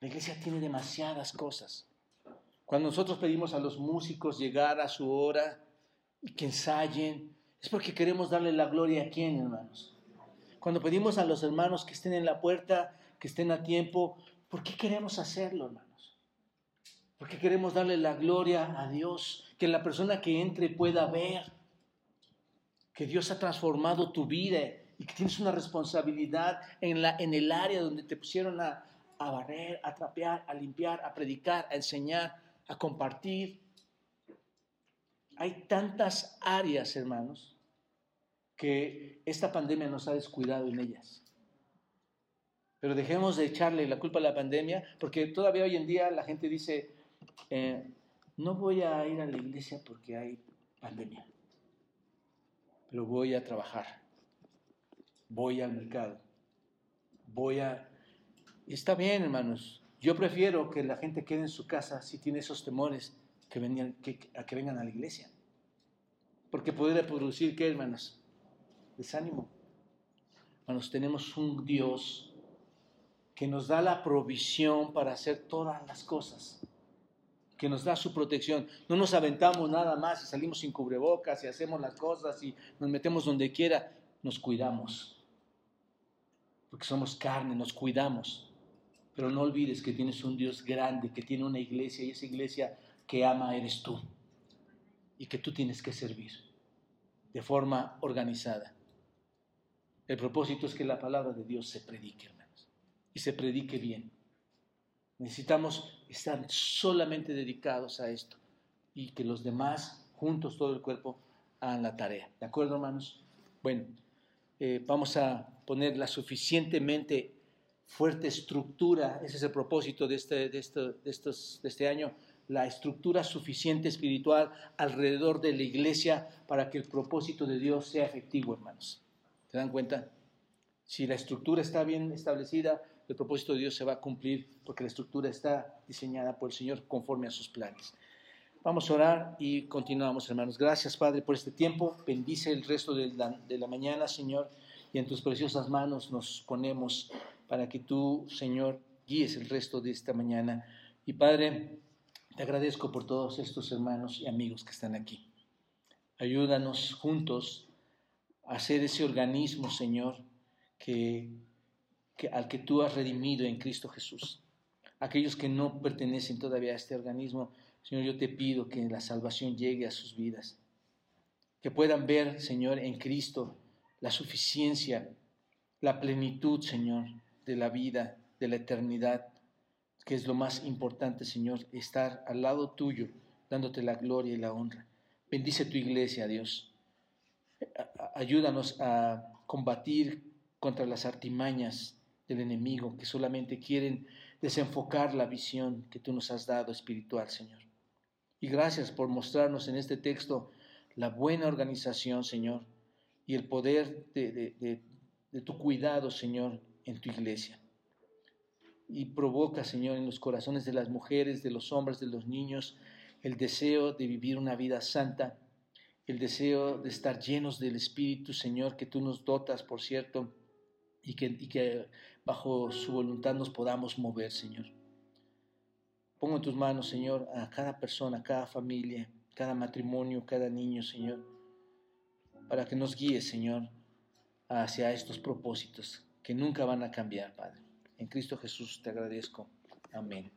La iglesia tiene demasiadas cosas. Cuando nosotros pedimos a los músicos llegar a su hora y que ensayen, es porque queremos darle la gloria a quién, hermanos. Cuando pedimos a los hermanos que estén en la puerta, que estén a tiempo, ¿por qué queremos hacerlo, hermanos? Porque queremos darle la gloria a Dios, que la persona que entre pueda ver que Dios ha transformado tu vida y que tienes una responsabilidad en, la, en el área donde te pusieron a, a barrer, a trapear, a limpiar, a predicar, a enseñar, a compartir. Hay tantas áreas, hermanos, que esta pandemia nos ha descuidado en ellas. Pero dejemos de echarle la culpa a la pandemia, porque todavía hoy en día la gente dice, eh, no voy a ir a la iglesia porque hay pandemia, pero voy a trabajar, voy al mercado, voy a... está bien, hermanos, yo prefiero que la gente quede en su casa si tiene esos temores que vengan, a la iglesia. Porque podría producir, ¿qué, hermanos? Desánimo. Hermanos, tenemos un Dios que nos da la provisión para hacer todas las cosas, que nos da su protección. No nos aventamos nada más y salimos sin cubrebocas y hacemos las cosas y nos metemos donde quiera. Nos cuidamos. Porque somos carne, nos cuidamos. Pero no olvides que tienes un Dios grande, que tiene una iglesia y esa iglesia que ama eres tú y que tú tienes que servir de forma organizada. El propósito es que la palabra de Dios se predique, hermanos, y se predique bien. Necesitamos estar solamente dedicados a esto y que los demás, juntos, todo el cuerpo, hagan la tarea. ¿De acuerdo, hermanos? Bueno, eh, vamos a poner la suficientemente fuerte estructura, ese es el propósito de este, de, de, estos, de este año, la estructura suficiente espiritual alrededor de la iglesia para que el propósito de Dios sea efectivo, hermanos. ¿Se dan cuenta? Si la estructura está bien establecida, el propósito de Dios se va a cumplir porque la estructura está diseñada por el Señor conforme a sus planes. Vamos a orar y continuamos, hermanos. Gracias, Padre, por este tiempo. Bendice el resto de la, de la mañana, Señor, y en tus preciosas manos nos ponemos para que tú, Señor, guíes el resto de esta mañana. Y Padre, te agradezco por todos estos hermanos y amigos que están aquí. Ayúdanos juntos a hacer ese organismo, Señor, que, al que tú has redimido en Cristo Jesús. Aquellos que no pertenecen todavía a este organismo, Señor, yo te pido que la salvación llegue a sus vidas, que puedan ver, Señor, en Cristo la suficiencia, la plenitud, Señor, de la vida, de la eternidad, que es lo más importante, Señor, estar al lado tuyo, dándote la gloria y la honra. Bendice tu iglesia, Dios. Ayúdanos a combatir contra las artimañas del enemigo que solamente quieren desenfocar la visión que tú nos has dado espiritual, Señor. Y gracias por mostrarnos en este texto la buena organización, Señor, y el poder de, tu cuidado, Señor, en tu iglesia. Y provoca, Señor, en los corazones de las mujeres, de los hombres, de los niños, el deseo de vivir una vida santa, el deseo de estar llenos del Espíritu, Señor, que tú nos dotas, por cierto, y que, bajo su voluntad nos podamos mover, Señor. Pongo en tus manos, Señor, a cada persona, a cada familia, cada matrimonio, cada niño, Señor, para que nos guíe, Señor, hacia estos propósitos que nunca van a cambiar, Padre. En Cristo Jesús te agradezco. Amén.